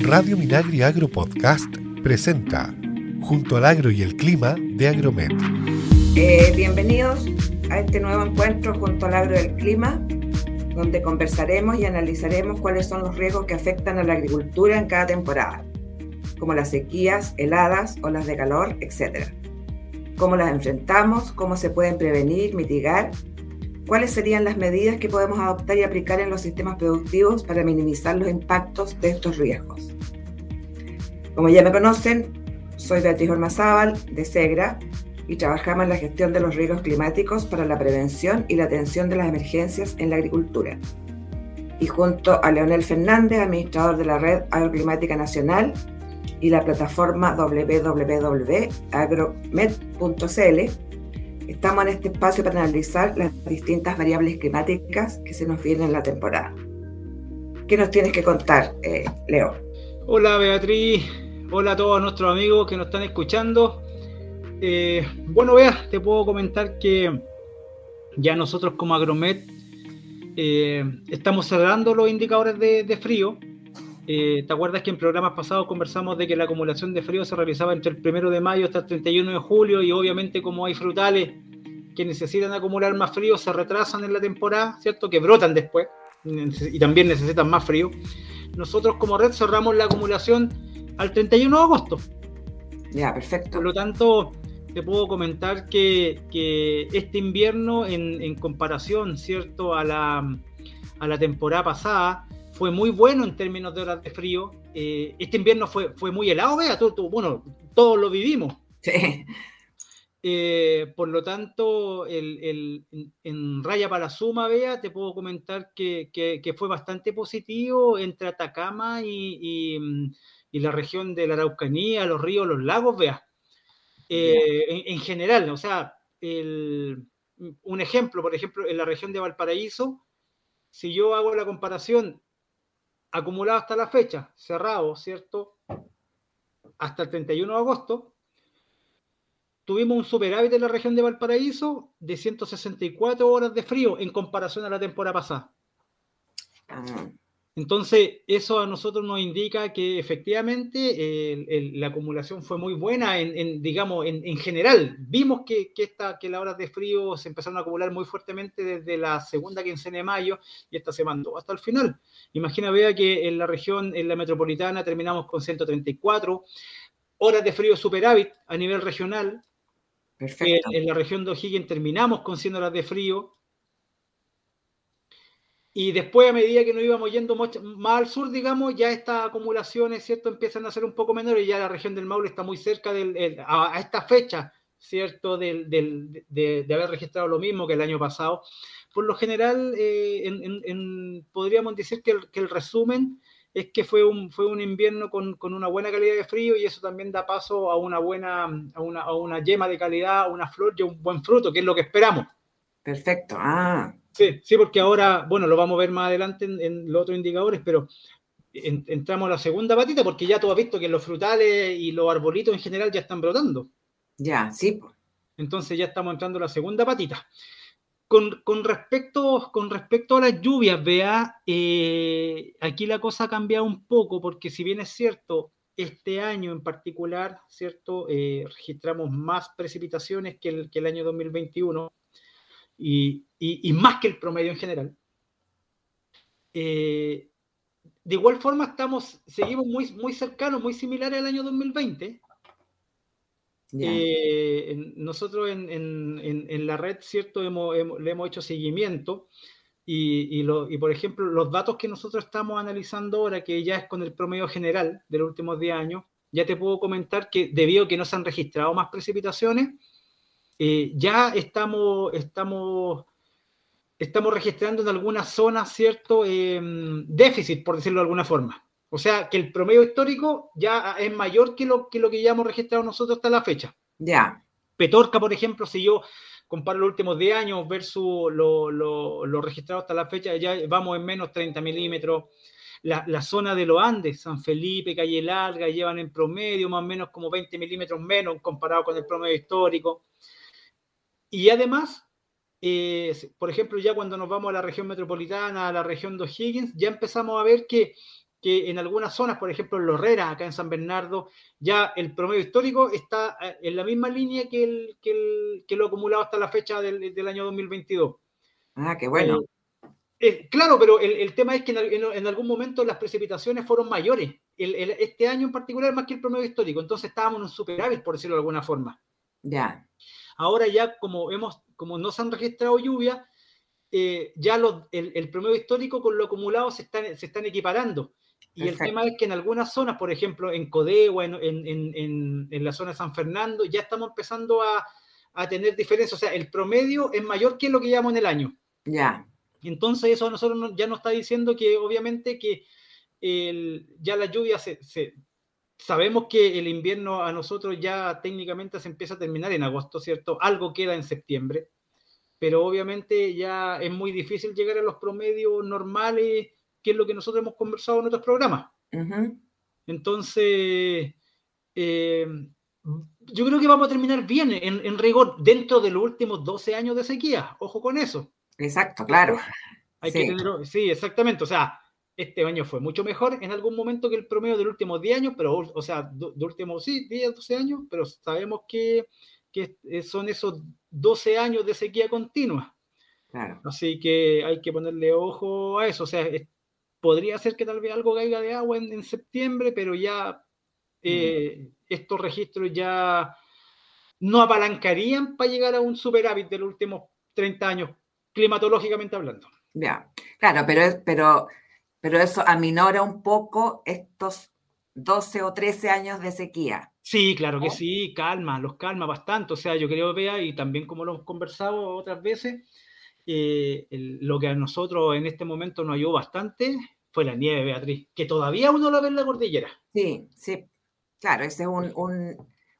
Radio Minagri Agro Podcast presenta Junto al Agro y el Clima de Agromet. Eh, bienvenidos a este nuevo encuentro junto al Agro y el Clima, donde conversaremos y analizaremos cuáles son los riesgos que afectan a la agricultura en cada temporada, como las sequías, heladas, olas de calor, etc. Cómo las enfrentamos, cómo se pueden prevenir, mitigar ¿Cuáles serían las medidas que podemos adoptar y aplicar en los sistemas productivos para minimizar los impactos de estos riesgos? Como ya me conocen, soy Beatriz Ormazábal de SEGRA y trabajamos en la gestión de los riesgos climáticos para la prevención y la atención de las emergencias en la agricultura. Y junto a Leonel Fernández, administrador de la Red Agroclimática Nacional y la plataforma www.agromet.cl, Estamos en este espacio para analizar las distintas variables climáticas que se nos vienen en la temporada. ¿Qué nos tienes que contar, eh, Leo? Hola Beatriz, hola a todos nuestros amigos que nos están escuchando. Eh, bueno, vea, te puedo comentar que ya nosotros como Agromet eh, estamos cerrando los indicadores de frío eh, ¿Te acuerdas que en programas pasados conversamos de que la acumulación de frío se realizaba entre el 1 de mayo hasta el 31 de julio y obviamente como hay frutales que necesitan acumular más frío, se retrasan en la temporada, ¿cierto? Que brotan después y también necesitan más frío. Nosotros como red cerramos la acumulación al 31 de agosto. Ya, perfecto. Por lo tanto, te puedo comentar que, este invierno en, en, comparación, ¿cierto? A la, a la temporada pasada, fue muy bueno en términos de horas de frío. Eh, este invierno fue, fue muy helado, vea, todo, bueno, todos lo vivimos. Eh, por lo tanto, el, en Raya para Suma, vea, te puedo comentar que, fue bastante positivo entre Atacama y, la región de la Araucanía, los ríos, los lagos, vea. Eh, en, en, general, o sea, un ejemplo, por ejemplo, en la región de Valparaíso, si yo hago la comparación acumulado hasta la fecha, cerrado, ¿cierto? Hasta el 31 de agosto, tuvimos un superávit en la región de Valparaíso de 164 horas de frío en comparación a la temporada pasada. Entonces, eso a nosotros nos indica que efectivamente la acumulación fue muy buena, en, digamos, en, general. Vimos que, que, esta, que las horas de frío se empezaron a acumular muy fuertemente desde la segunda quincena de mayo y esta se mandó hasta el final. Imagina, vea que en la región, en la metropolitana, terminamos con 134 horas de frío superávit a nivel regional. Perfecto. En, la región de O'Higgins terminamos con 100 horas de frío y después, a medida que nos íbamos yendo más al sur, digamos, ya estas acumulaciones, ¿cierto?, empiezan a ser un poco menores y ya la región del Maule está muy cerca del, a, esta fecha, ¿cierto?, del, de, haber registrado lo mismo que el año pasado. Por lo general, eh, podríamos decir que el, resumen es que fue un, fue un invierno con, con, una buena calidad de frío y eso también da paso a una buena, a una, a una yema de calidad, a una flor y a un buen fruto, que es lo que esperamos. Perfecto. Ah, Sí, sí, porque ahora, bueno, lo vamos a ver más adelante en, los otros indicadores, pero entramos a la segunda patita porque ya tú has visto que los frutales y los arbolitos en general ya están brotando. Ya, sí. Entonces ya estamos entrando a la segunda patita. Con, respecto, con respecto a las lluvias, vea, eh, aquí la cosa ha cambiado un poco porque si bien es cierto, este año en particular, ¿cierto? Eh, registramos más precipitaciones que el, que el año 2021 y, más que el promedio en general. Eh, de igual forma, estamos, seguimos muy, muy cercanos, muy similares al año 2020. Eh, nosotros en, la red, ¿cierto? le hemos hecho seguimiento y, y, por ejemplo, los datos que nosotros estamos analizando ahora, que ya es con el promedio general de los últimos 10 años, ya te puedo comentar que debido a que no se han registrado más precipitaciones, eh, ya estamos, estamos, estamos registrando en algunas zonas cierto em, déficit, por decirlo de alguna forma. O sea, que el promedio histórico ya es mayor que lo que, lo que ya hemos registrado nosotros hasta la fecha. Ya. Petorca, por ejemplo, si yo comparo los últimos 10 años versus lo, lo, registrado hasta la fecha, ya vamos en menos 30 milímetros. La, la, zona de los Andes, San Felipe, Calle Larga, llevan en promedio más o menos como 20 milímetros menos comparado con el promedio histórico. Y además, eh, por ejemplo, ya cuando nos vamos a la región metropolitana, a la región de O'Higgins, ya empezamos a ver que que en algunas zonas, por ejemplo en Lorrera, acá en San Bernardo, ya el promedio histórico está eh, en la misma línea que, el, que, lo acumulado hasta la fecha del, año 2022. Ah, qué bueno. Eh, claro, pero el, tema es que en, algún momento las precipitaciones fueron mayores. este año en particular más que el promedio histórico. Entonces estábamos en un superávit, por decirlo de alguna forma. Ya. Ahora ya como hemos, como no se han registrado lluvias, eh, ya el, promedio histórico con lo acumulado se están, se están equiparando. Y el tema es que en algunas zonas, por ejemplo, en Codegua, en, en, en, la zona de San Fernando, ya estamos empezando a, a, tener diferencias. O sea, el promedio es mayor que lo que llevamos en el año. Ya. Entonces, eso a nosotros ya nos está diciendo que, obviamente, que el, ya la lluvia se, se, Sabemos que el invierno a nosotros ya técnicamente se empieza a terminar en agosto, ¿cierto? Algo queda en septiembre pero obviamente ya es muy difícil llegar a los promedios normales, que es lo que nosotros hemos conversado en otros programas. Entonces, eh, yo creo que vamos a terminar bien, en, rigor, dentro de los últimos 12 años de sequía. Ojo con eso. Exacto, claro. Hay sí. Que sí, exactamente. O sea, este año fue mucho mejor en algún momento que el promedio de los últimos 10 años, pero, o sea, de, de últimos, sí, 10, 12 años, pero sabemos que que son esos 12 años de sequía continua. Así que hay que ponerle ojo a eso. O sea, podría ser que tal vez algo caiga de agua en, septiembre, pero ya eh, mm. estos registros ya no apalancarían para llegar a un superávit de los últimos 30 años, climatológicamente hablando. Ya, claro, pero, pero, pero eso aminora un poco estos 12 o 13 años de sequía. Sí, claro que sí, calma, los calma bastante. O sea, yo creo, vea, y también como lo hemos conversado otras veces, eh, lo que a nosotros en este momento nos ayudó bastante fue la nieve, Beatriz, que todavía uno lo ve en la cordillera. Sí, sí, claro, esa es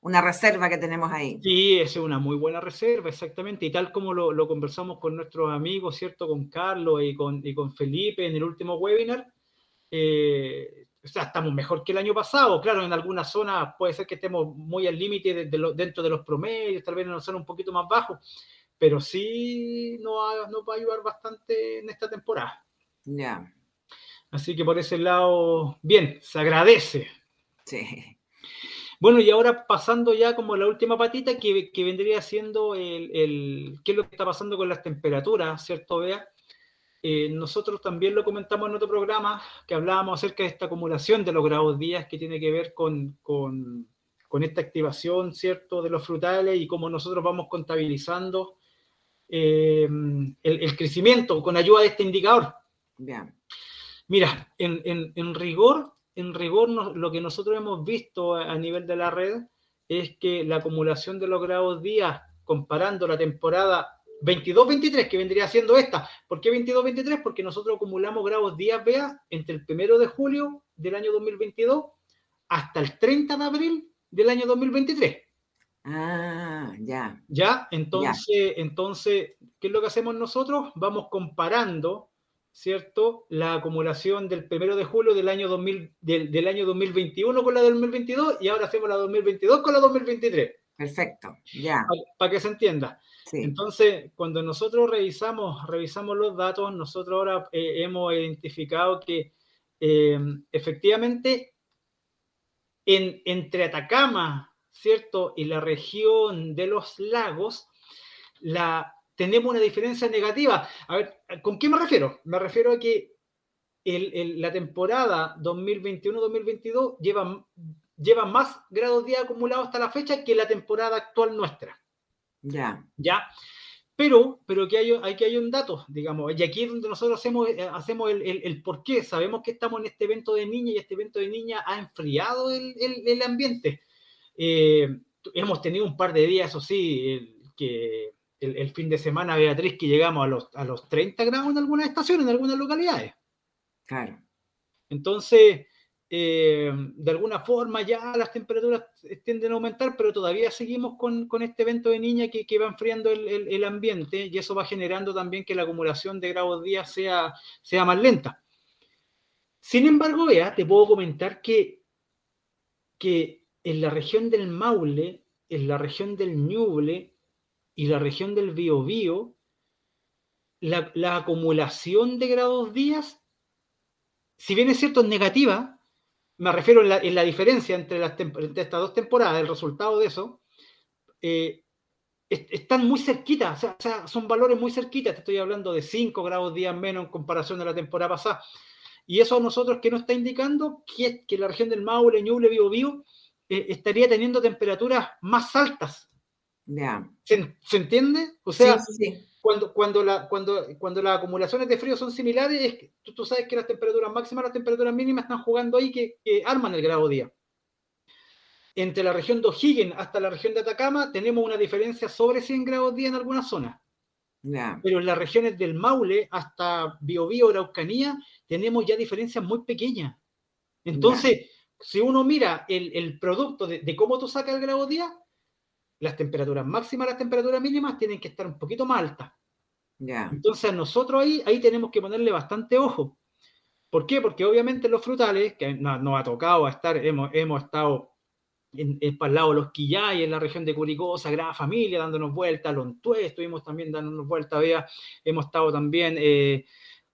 una reserva que tenemos ahí. Sí, es una muy buena reserva, exactamente, y tal como lo, conversamos con nuestros amigos, ¿cierto? Con Carlos y con, y con Felipe en el último webinar, eh, o sea, estamos mejor que el año pasado. Claro, en algunas zonas puede ser que estemos muy al límite dentro de los promedios, tal vez en una zona un poquito más bajo, pero sí nos, va, a ayudar bastante en esta temporada. Ya. Así que por ese lado, bien, se agradece. Sí. Bueno, y ahora pasando ya como la última patita, que, vendría siendo el, el, qué es lo que está pasando con las temperaturas, ¿cierto, Bea? Eh, nosotros también lo comentamos en otro programa, que hablábamos acerca de esta acumulación de los grados días que tiene que ver con, con, esta activación, ¿cierto?, de los frutales y cómo nosotros vamos contabilizando eh, el, crecimiento con ayuda de este indicador. Bien. Mira, en, rigor, en rigor lo que nosotros hemos visto a, a nivel de la red es que la acumulación de los grados días comparando la temporada 22-23, que vendría siendo esta. ¿Por qué 22-23? Porque nosotros acumulamos grados días vea entre el primero de julio del año 2022 hasta el 30 de abril del año 2023. Ah, ya. Ya, entonces, entonces, ¿qué es lo que hacemos nosotros? Vamos comparando, ¿cierto? La acumulación del primero de julio del año, 2000, del, del año 2021 con la del 2022 y ahora hacemos la 2022 con la 2023. Perfecto, ya. Para que se entienda. Entonces, cuando nosotros revisamos, revisamos los datos, nosotros ahora eh, hemos identificado que eh, efectivamente en, entre Atacama, ¿cierto? Y la región de los lagos, la, tenemos una diferencia negativa. A ver, ¿con qué me refiero? Me refiero a que la temporada 2021-2022 lleva, lleva más grados día acumulados hasta la fecha que la temporada actual nuestra. Ya. Ya. Pero, pero que hay, hay que hay un dato, digamos, y aquí es donde nosotros hacemos, eh, hacemos el, el, por qué. Sabemos que estamos en este evento de niña y este evento de niña ha enfriado el, el ambiente. Eh, hemos tenido un par de días, eso sí, que el, fin de semana, Beatriz, que llegamos a los, a los 30 grados en algunas estaciones, en algunas localidades. Claro. Entonces, eh, de alguna forma ya las temperaturas tienden a aumentar, pero todavía seguimos con, este evento de niña que, que va enfriando el, ambiente y eso va generando también que la acumulación de grados días sea, sea más lenta. Sin embargo, vea, te puedo comentar que, que en la región del Maule, en la región del Ñuble y la región del Biobío, la, la acumulación de grados días si bien es cierto, es negativa, me refiero en la, diferencia entre, las estas dos temporadas, el resultado de eso, eh, están muy cerquitas, o sea, son valores muy cerquitas, te estoy hablando de 5 grados días menos en comparación a la temporada pasada. Y eso a nosotros que nos está indicando que, que la región del Maule, Ñuble, Bio, Bio, eh, estaría teniendo temperaturas más altas. ¿Se, entiende? O sea, Cuando, cuando, la, cuando, cuando las acumulaciones de frío son similares, tú, sabes que las temperaturas máximas y las temperaturas mínimas están jugando ahí que, arman el grado día. Entre la región de O'Higgins hasta la región de Atacama tenemos una diferencia sobre 100 grados día en algunas zonas. Pero en las regiones del Maule hasta Biobío, Araucanía, tenemos ya diferencias muy pequeñas. Entonces, si uno mira el, producto de, cómo tú sacas el grado día, las temperaturas máximas, las temperaturas mínimas tienen que estar un poquito más altas. Entonces nosotros ahí, ahí tenemos que ponerle bastante ojo. ¿Por qué? Porque obviamente los frutales, que nos, ha tocado estar, hemos, hemos estado en, en para el lado de los Quillay, en la región de Curicó, Sagrada Familia, dándonos vueltas, Lontué, estuvimos también dándonos vueltas, vea, hemos estado también eh,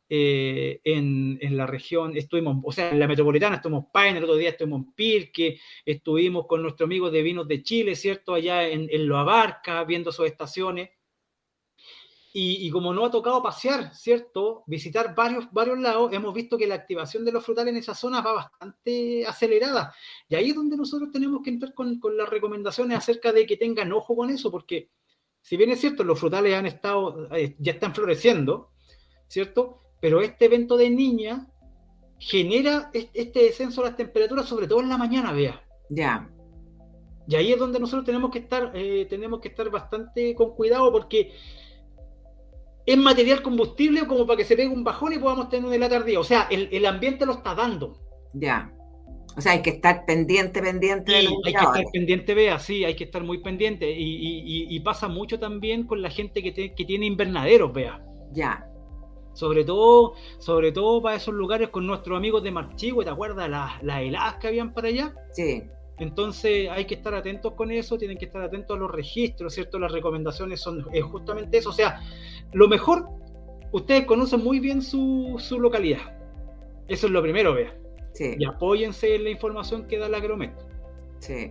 eh, en, en, la región, estuvimos, o sea, en la metropolitana estuvimos Paine, el otro día estuvimos en Pirque, estuvimos con nuestro amigo de Vinos de Chile, ¿cierto? Allá en, en Lo Abarca, viendo sus estaciones. Y, y, como no ha tocado pasear, ¿cierto? Visitar varios, varios lados, hemos visto que la activación de los frutales en esa zona va bastante acelerada. Y ahí es donde nosotros tenemos que entrar con, con las recomendaciones acerca de que tengan ojo con eso, porque si bien es cierto, los frutales han estado, eh, ya están floreciendo, ¿cierto? Pero este evento de niña genera este descenso de las temperaturas, sobre todo en la mañana, vea. Ya. Y ahí es donde nosotros tenemos que estar, eh, tenemos que estar bastante con cuidado porque es material combustible como para que se pegue un bajón y podamos tener una tardía. O sea, el, ambiente lo está dando. Ya. O sea, hay que estar pendiente, pendiente. Sí, hay que estar pendiente, vea, sí, hay que estar muy pendiente. Y, pasa mucho también con la gente que, que tiene invernaderos, vea. Ya. Sobre todo, sobre todo para esos lugares con nuestros amigos de Marchigüe, ¿te acuerdas las, las heladas que habían para allá? Sí. Entonces hay que estar atentos con eso, tienen que estar atentos a los registros, ¿cierto? Las recomendaciones son es justamente eso. O sea, lo mejor, ustedes conocen muy bien su, su localidad. Eso es lo primero, vea. Sí. Y apóyense en la información que da la Agromet. Sí.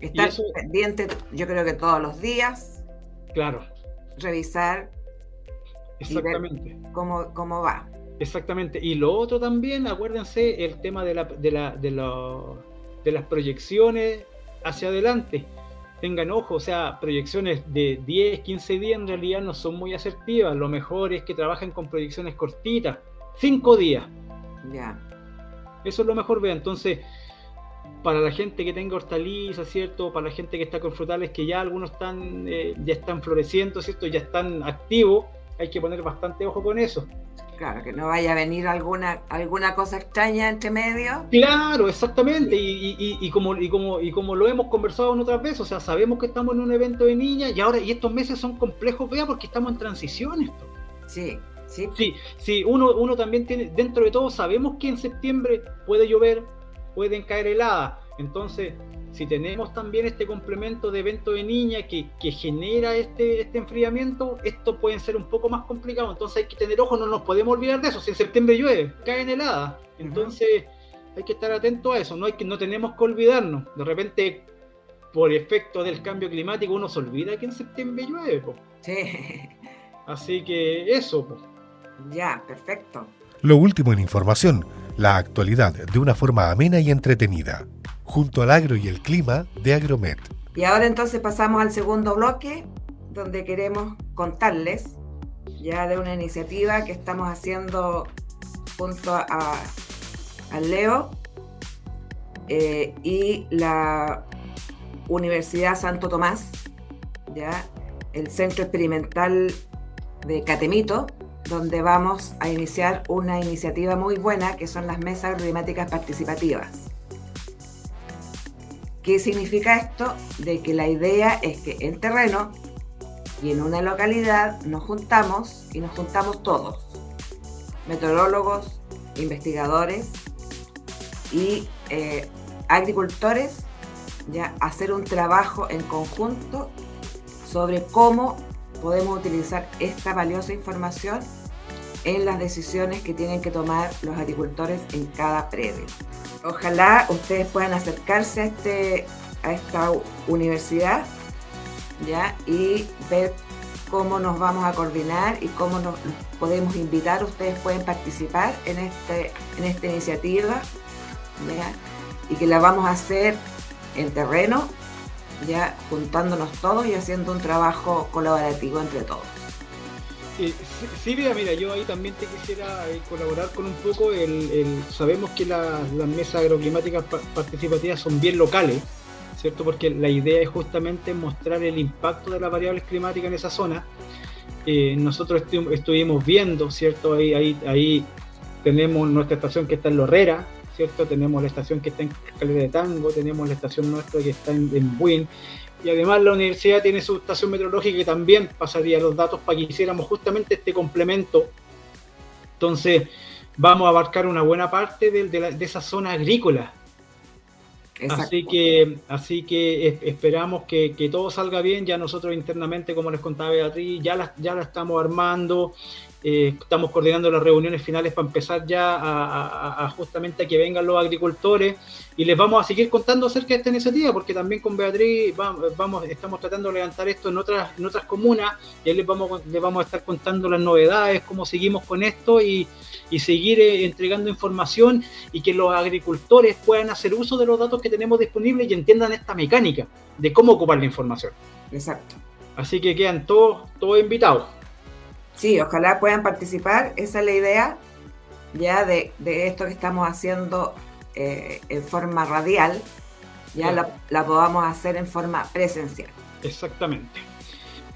Estar pendiente, yo creo que todos los días. Claro. Revisar Exactamente. cómo, cómo va. Exactamente. Y lo otro también, acuérdense, el tema de, la, de, la, de, de las proyecciones hacia adelante. Tengan ojo, o sea, proyecciones de 10, 15 días en realidad no son muy asertivas. Lo mejor es que trabajen con proyecciones cortitas, 5 días. Ya. Eso es lo mejor, vea. Entonces, para la gente que tenga hortalizas, ¿cierto? Para la gente que está con frutales que ya algunos están, eh, ya están floreciendo, ¿cierto? Ya están activos hay que poner bastante ojo con eso. Claro, que no vaya a venir alguna, alguna cosa extraña entre medio. Claro, exactamente. Y, como, y, como, y como lo hemos conversado en otras veces, o sea, sabemos que estamos en un evento de niñas y ahora, y estos meses son complejos, vea, porque estamos en transición esto. Sí, sí. Sí, sí, uno, uno también tiene, dentro de todo, sabemos que en septiembre puede llover, pueden caer heladas. Entonces, si tenemos también este complemento de evento de niña que, genera este, este enfriamiento, esto puede ser un poco más complicado. Entonces hay que tener ojo, no nos podemos olvidar de eso. Si en septiembre llueve, cae en helada. Entonces hay que estar atento a eso. No, hay que, no tenemos que olvidarnos. De repente, por efecto del cambio climático, uno se olvida que en septiembre llueve. Sí. Así que eso. Ya, perfecto. Lo último en información, la actualidad de una forma amena y entretenida junto al agro y el clima de Agromet. Y ahora entonces pasamos al segundo bloque, donde queremos contarles ya de una iniciativa que estamos haciendo junto a, Leo eh, y la Universidad Santo Tomás, ya el Centro Experimental de Catemito, donde vamos a iniciar una iniciativa muy buena que son las mesas climáticas participativas. ¿Qué significa esto? De que la idea es que en terreno y en una localidad nos juntamos y nos juntamos todos, meteorólogos, investigadores y eh, agricultores, ya hacer un trabajo en conjunto sobre cómo podemos utilizar esta valiosa información en las decisiones que tienen que tomar los agricultores en cada predio. Ojalá ustedes puedan acercarse a, este, a esta universidad ¿ya? y ver cómo nos vamos a coordinar y cómo nos podemos invitar. Ustedes pueden participar en, este, en esta iniciativa y que la vamos a hacer en terreno, ya juntándonos todos y haciendo un trabajo colaborativo entre todos. Eh, Silvia, mira, yo ahí también te quisiera eh, colaborar con un poco. Sabemos que las mesas agroclimáticas participativas son bien locales, ¿cierto? Porque la idea es justamente mostrar el impacto de las variables climáticas en esa zona. Eh, nosotros estuvimos viendo, ¿cierto? Ahí tenemos nuestra estación que está en Lorrera, ¿cierto? Tenemos la estación que está en Calera de Tango, tenemos la estación nuestra que está en, en Buin, y además la universidad tiene su estación meteorológica que también pasaría los datos para que hiciéramos justamente este complemento. Entonces, vamos a abarcar una buena parte de, esa zona agrícola. Así que, así que esperamos que, todo salga bien. Ya nosotros internamente, como les contaba Beatriz, ya ya la estamos armando. Eh, estamos coordinando las reuniones finales para empezar ya a, justamente a que vengan los agricultores y les vamos a seguir contando acerca de esta iniciativa porque también con Beatriz vamos, estamos tratando de levantar esto en otras, en otras comunas y les vamos, les vamos a estar contando las novedades, cómo seguimos con esto y, seguir eh, entregando información y que los agricultores puedan hacer uso de los datos que tenemos disponibles y entiendan esta mecánica de cómo ocupar la información. Exacto. Así que quedan todos, todos invitados. Sí, ojalá puedan participar. Esa es la idea ya de, esto que estamos haciendo eh, en forma radial, ya la, podamos hacer en forma presencial. Exactamente.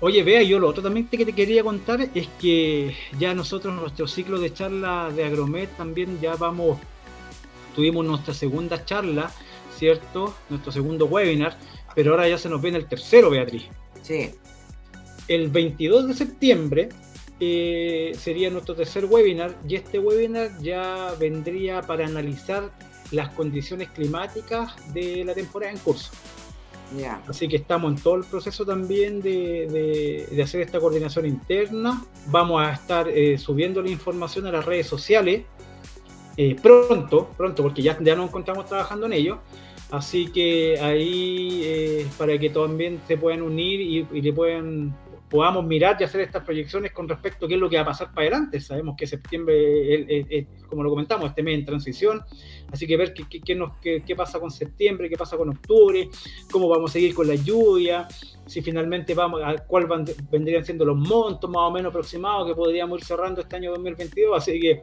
Oye, vea, yo lo otro también que te quería contar es que ya nosotros, nuestro ciclo de charla de Agromet, también ya vamos, tuvimos nuestra segunda charla, ¿cierto? Nuestro segundo webinar, pero ahora ya se nos viene el tercero, Beatriz. Sí. El 22 de septiembre eh, sería nuestro tercer webinar y este webinar ya vendría para analizar las condiciones climáticas de la temporada en curso. Así que estamos en todo el proceso también de, hacer esta coordinación interna. Vamos a estar eh, subiendo la información a las redes sociales eh, pronto, pronto, porque ya, ya nos encontramos trabajando en ello. Así que ahí para que también se puedan unir y, y le puedan podamos mirar y hacer estas proyecciones con respecto a qué es lo que va a pasar para adelante. Sabemos que septiembre, como lo comentamos, este mes en transición, así que ver qué, qué, qué, pasa con septiembre, qué pasa con octubre, cómo vamos a seguir con la lluvia, si finalmente vamos a cuál vendrían siendo los montos más o menos aproximados que podríamos ir cerrando este año 2022. Así que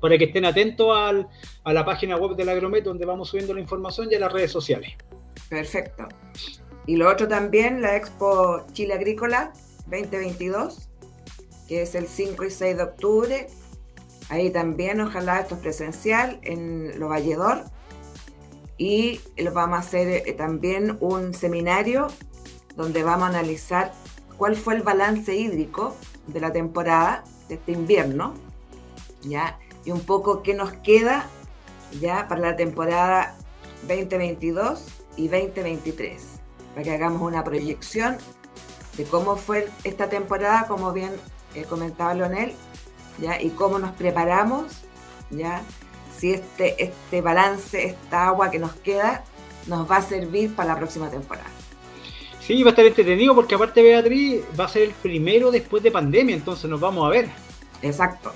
para que estén atentos al, a la página web del Agromet donde vamos subiendo la información y a las redes sociales. Perfecto. Y lo otro también, la Expo Chile Agrícola, 2022, que es el 5 y 6 de octubre. Ahí también, ojalá esto es presencial en Lo Valledor. Y vamos a hacer eh, también un seminario donde vamos a analizar cuál fue el balance hídrico de la temporada de este invierno, ¿ya? Y un poco qué nos queda ya para la temporada 2022 y 2023, para que hagamos una proyección de cómo fue esta temporada, como bien eh, comentaba Leonel, ¿ya? y cómo nos preparamos, ¿ya? si este, este balance, esta agua que nos queda, nos va a servir para la próxima temporada. Sí, va a estar entretenido porque aparte Beatriz va a ser el primero después de pandemia, entonces nos vamos a ver. Exacto.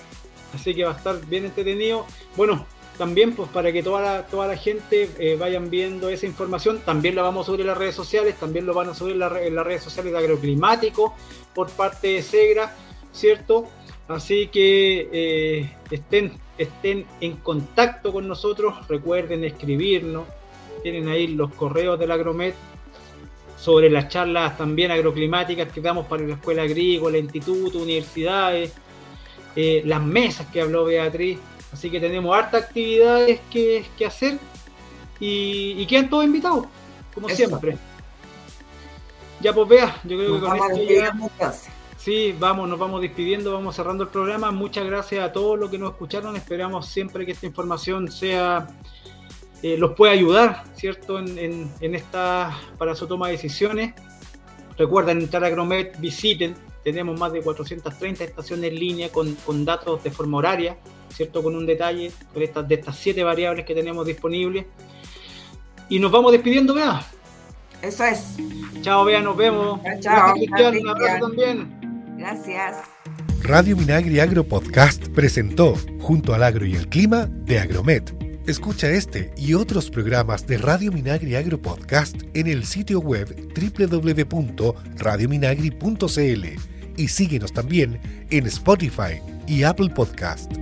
Así que va a estar bien entretenido. Bueno, también pues para que toda la, toda la gente eh, vayan viendo esa información. También la vamos a subir en las redes sociales, también lo van a subir en, las redes sociales de Agroclimático por parte de Segra, ¿cierto? Así que eh, estén, estén en contacto con nosotros, recuerden escribirnos, tienen ahí los correos del Agromet. Sobre las charlas también agroclimáticas que damos para la escuela agrícola, instituto, universidades, eh, las mesas que habló Beatriz, Así que tenemos harta actividades que, hacer y, quedan todos invitados, como siempre. Ya pues vea, yo creo que con esto ya... Sí, vamos, nos vamos despidiendo, vamos cerrando el programa. Muchas gracias a todos los que nos escucharon. Esperamos siempre que esta información sea eh, los pueda ayudar, ¿cierto? En, esta para su toma de decisiones. Recuerden entrar a Gromet, visiten tenemos más de 430 estaciones en línea con, con datos de forma horaria, ¿cierto? Con un detalle con estas, de estas siete variables que tenemos disponibles. Y nos vamos despidiendo, vea. Eso es. Chao, vea, nos vemos. Chao, Gracias, Un abrazo también. Gracias. Radio Minagri Agro Podcast presentó, junto al agro y el clima, de Agromet. Escucha este y otros programas de Radio Minagri Agro Podcast en el sitio web www.radiominagri.cl y síguenos también en Spotify y Apple Podcast.